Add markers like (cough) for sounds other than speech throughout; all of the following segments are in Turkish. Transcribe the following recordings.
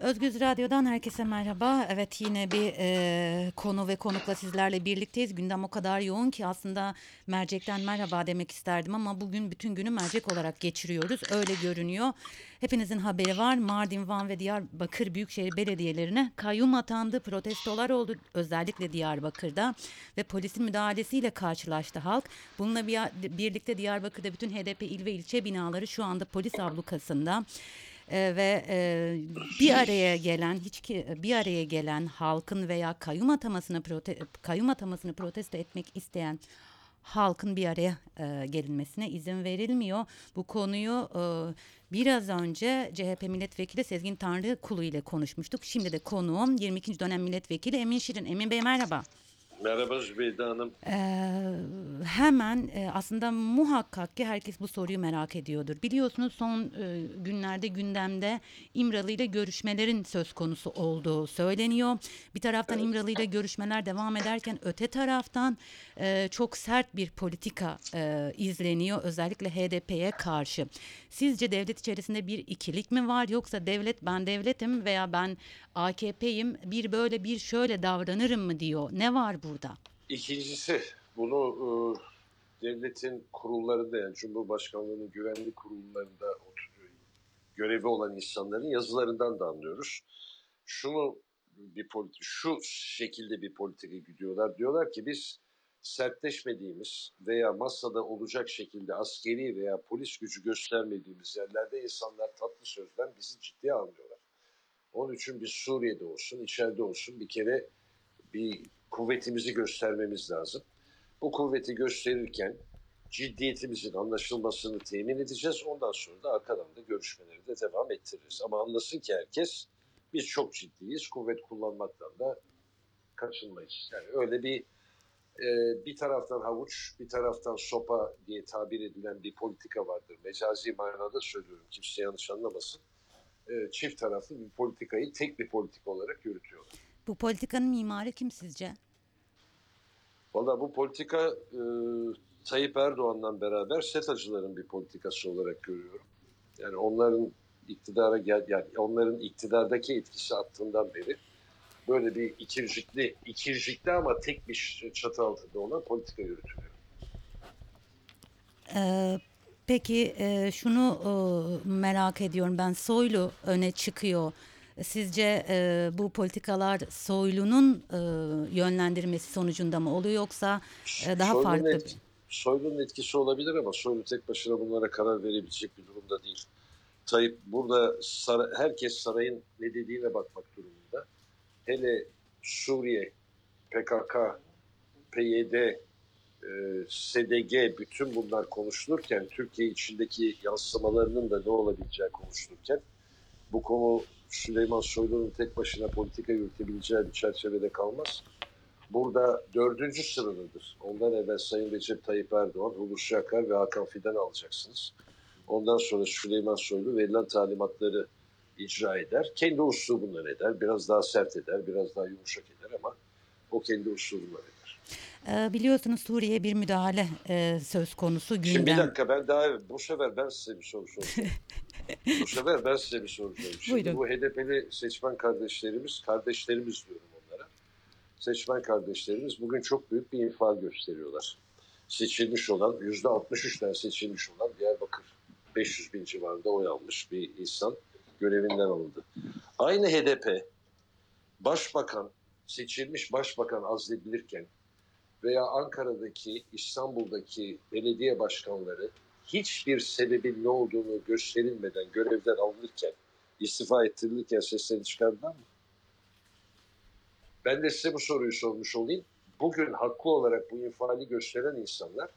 Özgüz Radyo'dan herkese merhaba. Evet yine bir e, konu ve konukla sizlerle birlikteyiz. Gündem o kadar yoğun ki aslında mercekten merhaba demek isterdim ama bugün bütün günü mercek olarak geçiriyoruz. Öyle görünüyor. Hepinizin haberi var. Mardin, Van ve Diyarbakır Büyükşehir Belediyelerine kayyum atandı. Protestolar oldu özellikle Diyarbakır'da ve polisin müdahalesiyle karşılaştı halk. Bununla bir, birlikte Diyarbakır'da bütün HDP il ve ilçe binaları şu anda polis ablukasında. Ee, ve e, bir araya gelen hiç ki bir araya gelen halkın veya kayyum atamasını prote, kayyum atamasını protesto etmek isteyen halkın bir araya e, gelinmesine izin verilmiyor. Bu konuyu e, biraz önce CHP milletvekili Sezgin Tanrıkulu ile konuşmuştuk. Şimdi de konuğum 22. dönem milletvekili Emin Şirin. Emin Bey merhaba. Merhaba Zübeyde Hanım. Ee, hemen e, aslında muhakkak ki herkes bu soruyu merak ediyordur. Biliyorsunuz son e, günlerde gündemde İmralı ile görüşmelerin söz konusu olduğu söyleniyor. Bir taraftan Evet. İmralı ile görüşmeler devam ederken öte taraftan e, çok sert bir politika e, izleniyor özellikle HDP'ye karşı. Sizce devlet içerisinde bir ikilik mi var yoksa devlet ben devletim veya ben AKP'yim bir böyle bir şöyle davranırım mı diyor. Ne var burada? İkincisi bunu e, devletin kurullarında yani Cumhurbaşkanlığı'nın güvenlik kurullarında oturuyor, görevi olan insanların yazılarından da anlıyoruz. Şunu bir politik, şu şekilde bir politika gidiyorlar. Diyorlar ki biz sertleşmediğimiz veya masada olacak şekilde askeri veya polis gücü göstermediğimiz yerlerde insanlar tatlı sözden bizi ciddiye almıyorlar. Onun için biz Suriye'de olsun, içeride olsun bir kere bir kuvvetimizi göstermemiz lazım. Bu kuvveti gösterirken ciddiyetimizin anlaşılmasını temin edeceğiz. Ondan sonra da arkadan da görüşmeleri de devam ettiririz. Ama anlasın ki herkes biz çok ciddiyiz. Kuvvet kullanmaktan da kaçınmayız. Yani öyle bir e, bir taraftan havuç, bir taraftan sopa diye tabir edilen bir politika vardır. Mecazi manada söylüyorum. Kimse yanlış anlamasın. E, çift taraflı bir politikayı tek bir politika olarak yürütüyorlar. Bu politikanın mimarı kim sizce? Valla bu politika e, Tayyip Erdoğan'la beraber SETA'cıların bir politikası olarak görüyorum. Yani onların iktidara gel, yani onların iktidardaki etkisi attığından beri böyle bir ikircikli, ikircikli ama tek bir çatı altında olan politika yürütülüyor. Ee, peki e, şunu e, merak ediyorum ben Soylu öne çıkıyor. Sizce e, bu politikalar Soylu'nun e, yönlendirmesi sonucunda mı oluyor yoksa e, daha Soylu'nun farklı? etki- Soylu'nun etkisi olabilir ama Soylu tek başına bunlara karar verebilecek bir durumda değil. Tayyip burada sara- herkes sarayın ne dediğine bakmak durumunda. Hele Suriye, PKK, PYD, e, SDG bütün bunlar konuşulurken Türkiye içindeki yansımalarının da ne olabileceği konuşulurken bu konu Süleyman Soylu'nun tek başına politika yürütebileceği bir çerçevede kalmaz. Burada dördüncü sıradadır. Ondan evvel Sayın Recep Tayyip Erdoğan, Hulusi Akar ve Hakan Fidan alacaksınız. Ondan sonra Süleyman Soylu verilen talimatları icra eder. Kendi uslubundan eder. Biraz daha sert eder, biraz daha yumuşak eder ama o kendi uslubundan eder. Ee, biliyorsunuz Suriye bir müdahale e, söz konusu Şimdi bir gündem. dakika ben daha bu sefer ben size bir soru soracağım. (laughs) bu sefer ben size bir soru soracağım. Şimdi Buyurun. bu HDP'li seçmen kardeşlerimiz, kardeşlerimiz diyorum onlara. Seçmen kardeşlerimiz bugün çok büyük bir infial gösteriyorlar. Seçilmiş olan, yüzde 63'ten seçilmiş olan Diyarbakır 500 bin civarında oy almış bir insan görevinden alındı. Aynı HDP başbakan, seçilmiş başbakan azledilirken veya Ankara'daki, İstanbul'daki belediye başkanları hiçbir sebebin ne olduğunu gösterilmeden görevden alınırken, istifa ettirilirken seslerini çıkardılar mı? Ben de size bu soruyu sormuş olayım. Bugün haklı olarak bu infiali gösteren insanlar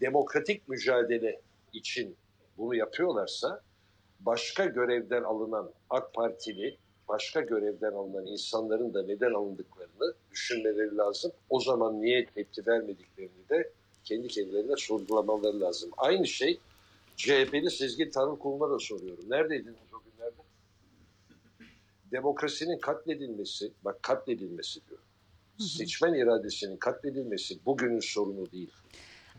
demokratik mücadele için bunu yapıyorlarsa başka görevden alınan AK Partili, başka görevden alınan insanların da neden alındıklarını düşünmeleri lazım. O zaman niye tepki vermediklerini de kendi kendilerine sorgulamaları lazım. Aynı şey CHP'li Sezgin Tanrıkulu'na da soruyorum. Neredeydiniz o günlerde? Demokrasinin katledilmesi, bak katledilmesi diyor. Seçmen iradesinin katledilmesi bugünün sorunu değil.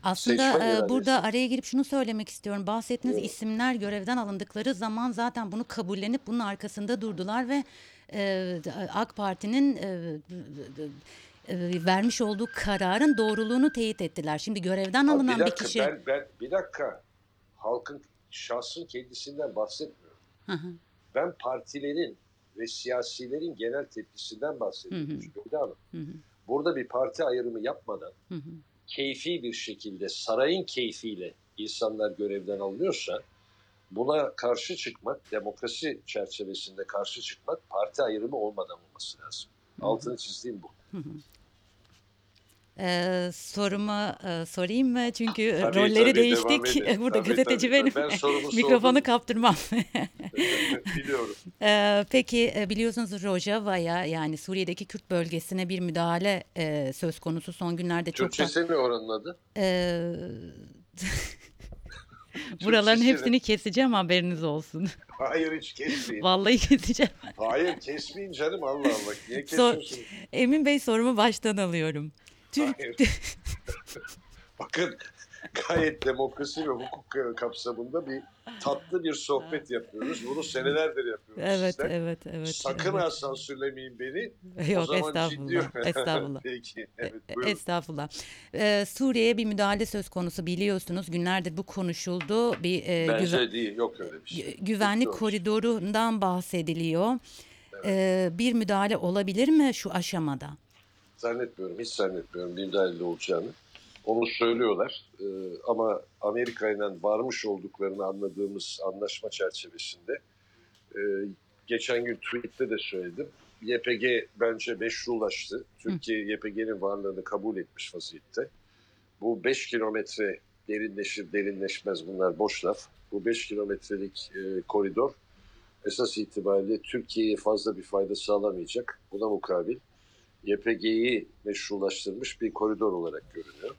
Aslında e, burada araya girip şunu söylemek istiyorum. Bahsettiğiniz Evet. isimler görevden alındıkları zaman zaten bunu kabullenip bunun arkasında durdular ve e, AK Parti'nin e, e, vermiş olduğu kararın doğruluğunu teyit ettiler. Şimdi görevden alınan bir bir, dakika, kişi ben, ben bir dakika halkın şahsın kendisinden bahsetmiyorum. Hı hı, Ben partilerin ve siyasilerin genel tepkisinden bahsediyorum. Hı hı. Hı hı, Burada bir parti ayrımı yapmadan hı hı. keyfi bir şekilde sarayın keyfiyle insanlar görevden alınıyorsa buna karşı çıkmak, demokrasi çerçevesinde karşı çıkmak parti ayrımı olmadan olması lazım. Altını çizdiğim bu. E, soruma e, sorayım mı? Çünkü Tabii, rolleri tabii, değiştik. (laughs) Burada Tabii, gazeteci tabii, benim. Ben sorumu (laughs) Mikrofonu sordum. kaptırmam. (laughs) Biliyorum. Ee, peki e, biliyorsunuz Rojava'ya yani Suriye'deki Kürt bölgesine bir müdahale e, söz konusu son günlerde çok da Türkçesi ne oranın adı? Ee, buraların ne? hepsini keseceğim haberiniz olsun. Hayır hiç kesmeyin. Vallahi keseceğim. Hayır kesmeyin canım Allah Allah. Niye Sor- kesiyorsunuz? Emin Bey sorumu baştan alıyorum. Türk Hayır. (laughs) Bakın gayet demokrasi ve hukuk kapsamında bir tatlı bir sohbet yapıyoruz. Bunu senelerdir yapıyoruz Evet, sizler. evet, evet. Sakın evet. sansürlemeyin beni. o Yok zaman estağfurullah. (laughs) Estağfurullah. Peki. Evet, E- buyurun. Estağfurullah. Ee, Suriye'ye bir müdahale söz konusu biliyorsunuz. Günlerdir bu konuşuldu. Bir e, Bence güven- değil. Yok öyle bir şey. Gü- güvenlik Doğru. koridorundan bahsediliyor. Ee, bir müdahale olabilir mi şu aşamada? Zannetmiyorum. Hiç zannetmiyorum bir müdahale olacağını. Onu söylüyorlar. Ee, ama Amerika ile varmış olduklarını anladığımız anlaşma çerçevesinde e, geçen gün tweette de söyledim. YPG bence meşrulaştı. Türkiye YPG'nin varlığını kabul etmiş vaziyette. Bu 5 kilometre derinleşir derinleşmez bunlar boş laf. Bu 5 kilometrelik e, koridor esas itibariyle Türkiye'ye fazla bir fayda sağlamayacak. Buna mukabil YPG'yi meşrulaştırmış bir koridor olarak görünüyor.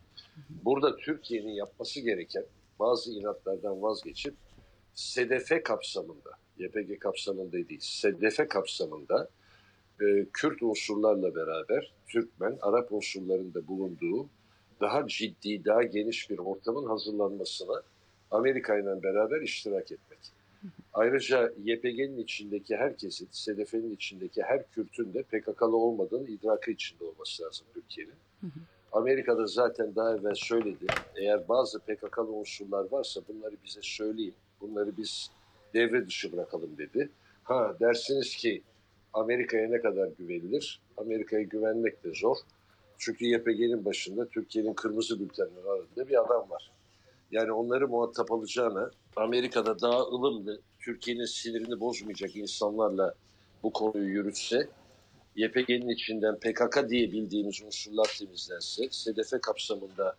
Burada Türkiye'nin yapması gereken bazı inatlardan vazgeçip SDF kapsamında, YPG kapsamında değil, SDF kapsamında e, Kürt unsurlarla beraber Türkmen, Arap unsurlarının da bulunduğu daha ciddi, daha geniş bir ortamın hazırlanmasına Amerika ile beraber iştirak etmek. Ayrıca YPG'nin içindeki herkesin, SDF'nin içindeki her Kürt'ün de PKK'lı olmadığını idrakı içinde olması lazım Türkiye'nin. Amerika'da zaten daha evvel söyledi. Eğer bazı PKK'lı unsurlar varsa bunları bize söyleyin. Bunları biz devre dışı bırakalım dedi. Ha dersiniz ki Amerika'ya ne kadar güvenilir? Amerika'ya güvenmek de zor. Çünkü YPG'nin başında Türkiye'nin kırmızı bültenleri aradığı bir adam var. Yani onları muhatap alacağına Amerika'da daha ılımlı, Türkiye'nin sinirini bozmayacak insanlarla bu konuyu yürütse, YPG'nin içinden PKK diye bildiğimiz unsurlar temizlense, SDF kapsamında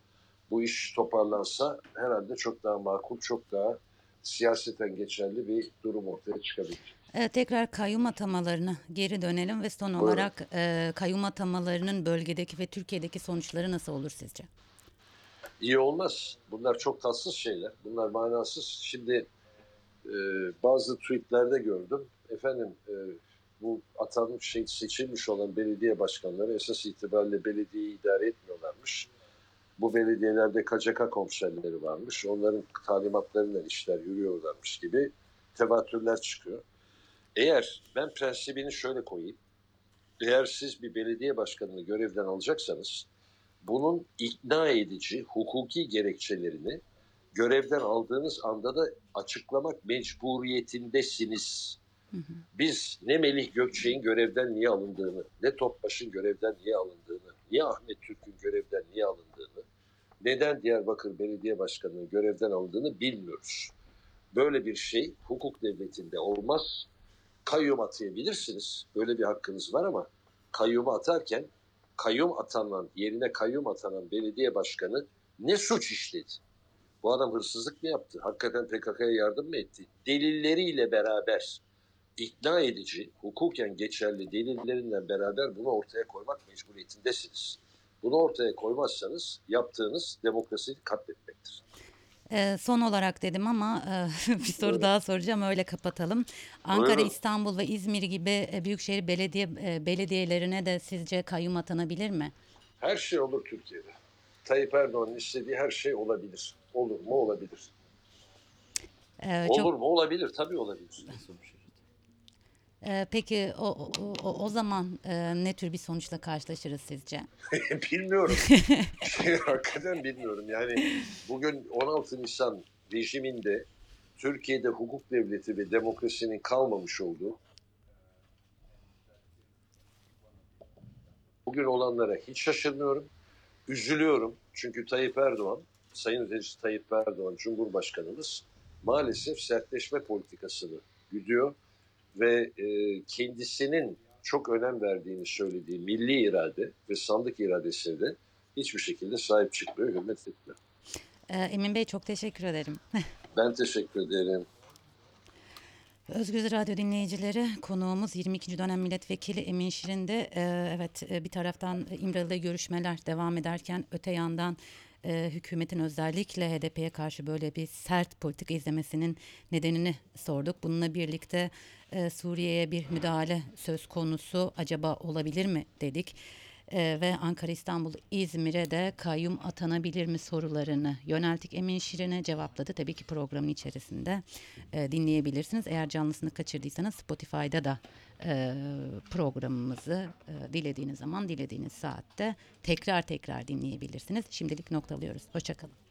bu iş toparlansa herhalde çok daha makul, çok daha siyaseten geçerli bir durum ortaya çıkabilir. Ee, tekrar kayyum atamalarına geri dönelim ve son Buyurun. olarak e, kayyum atamalarının bölgedeki ve Türkiye'deki sonuçları nasıl olur sizce? İyi olmaz. Bunlar çok tatsız şeyler. Bunlar manasız. Şimdi e, bazı tweetlerde gördüm. Efendim e, bu atanmış şey seçilmiş olan belediye başkanları esas itibariyle belediyeyi idare etmiyorlarmış. Bu belediyelerde KCK komiserleri varmış. Onların talimatlarıyla işler yürüyorlarmış gibi tevatürler çıkıyor. Eğer ben prensibini şöyle koyayım. Eğer siz bir belediye başkanını görevden alacaksanız bunun ikna edici hukuki gerekçelerini görevden aldığınız anda da açıklamak mecburiyetindesiniz. Biz ne Melih Gökçek'in görevden niye alındığını, ne Topbaş'ın görevden niye alındığını, niye Ahmet Türk'ün görevden niye alındığını, neden Diyarbakır Belediye Başkanı'nın görevden alındığını bilmiyoruz. Böyle bir şey hukuk devletinde olmaz. Kayyum atayabilirsiniz. Böyle bir hakkınız var ama kayyumu atarken kayyum atanan, yerine kayyum atanan belediye başkanı ne suç işledi? Bu adam hırsızlık mı yaptı? Hakikaten PKK'ya yardım mı etti? Delilleriyle beraber ikna edici, hukuken geçerli delillerinden beraber bunu ortaya koymak mecburiyetindesiniz. Bunu ortaya koymazsanız yaptığınız demokrasiyi katletmektir. Ee, son olarak dedim ama e, (laughs) bir soru daha soracağım öyle kapatalım. Ankara, Buyurun. İstanbul ve İzmir gibi e, büyükşehir belediye e, belediyelerine de sizce kayyum atanabilir mi? Her şey olur Türkiye'de. Tayyip Erdoğan'ın istediği her şey olabilir. Olur mu? Olabilir. Ee, Olur çok mu? Olabilir. Tabii olabilir. Ee, peki o, o, o, o zaman e, ne tür bir sonuçla karşılaşırız sizce? (laughs) bilmiyorum. (laughs) Hakikaten bilmiyorum. Yani bugün 16 Nisan rejiminde Türkiye'de hukuk devleti ve demokrasinin kalmamış olduğu bugün olanlara hiç şaşırmıyorum. Üzülüyorum. Çünkü Tayyip Erdoğan, Sayın Recep Tayyip Erdoğan Cumhurbaşkanımız maalesef sertleşme politikasını güdüyor ve e, kendisinin çok önem verdiğini söylediği milli irade ve sandık iradesine de hiçbir şekilde sahip çıkmıyor, hürmet etmiyor. Ee, Emin Bey çok teşekkür ederim. (laughs) Ben teşekkür ederim. Özgür Radyo dinleyicileri konuğumuz 22. dönem milletvekili Emin Şirin de e, evet e, bir taraftan İmralı'da görüşmeler devam ederken öte yandan e, hükümetin özellikle HDP'ye karşı böyle bir sert politika izlemesinin nedenini sorduk. Bununla birlikte e, Suriye'ye bir müdahale söz konusu acaba olabilir mi dedik. E, ve Ankara, İstanbul, İzmir'e de kayyum atanabilir mi sorularını yönelttik. Emin Şirin'e cevapladı. Tabii ki programın içerisinde e, dinleyebilirsiniz. Eğer canlısını kaçırdıysanız Spotify'da da e, programımızı e, dilediğiniz zaman, dilediğiniz saatte tekrar tekrar dinleyebilirsiniz. Şimdilik noktalıyoruz. Hoşçakalın.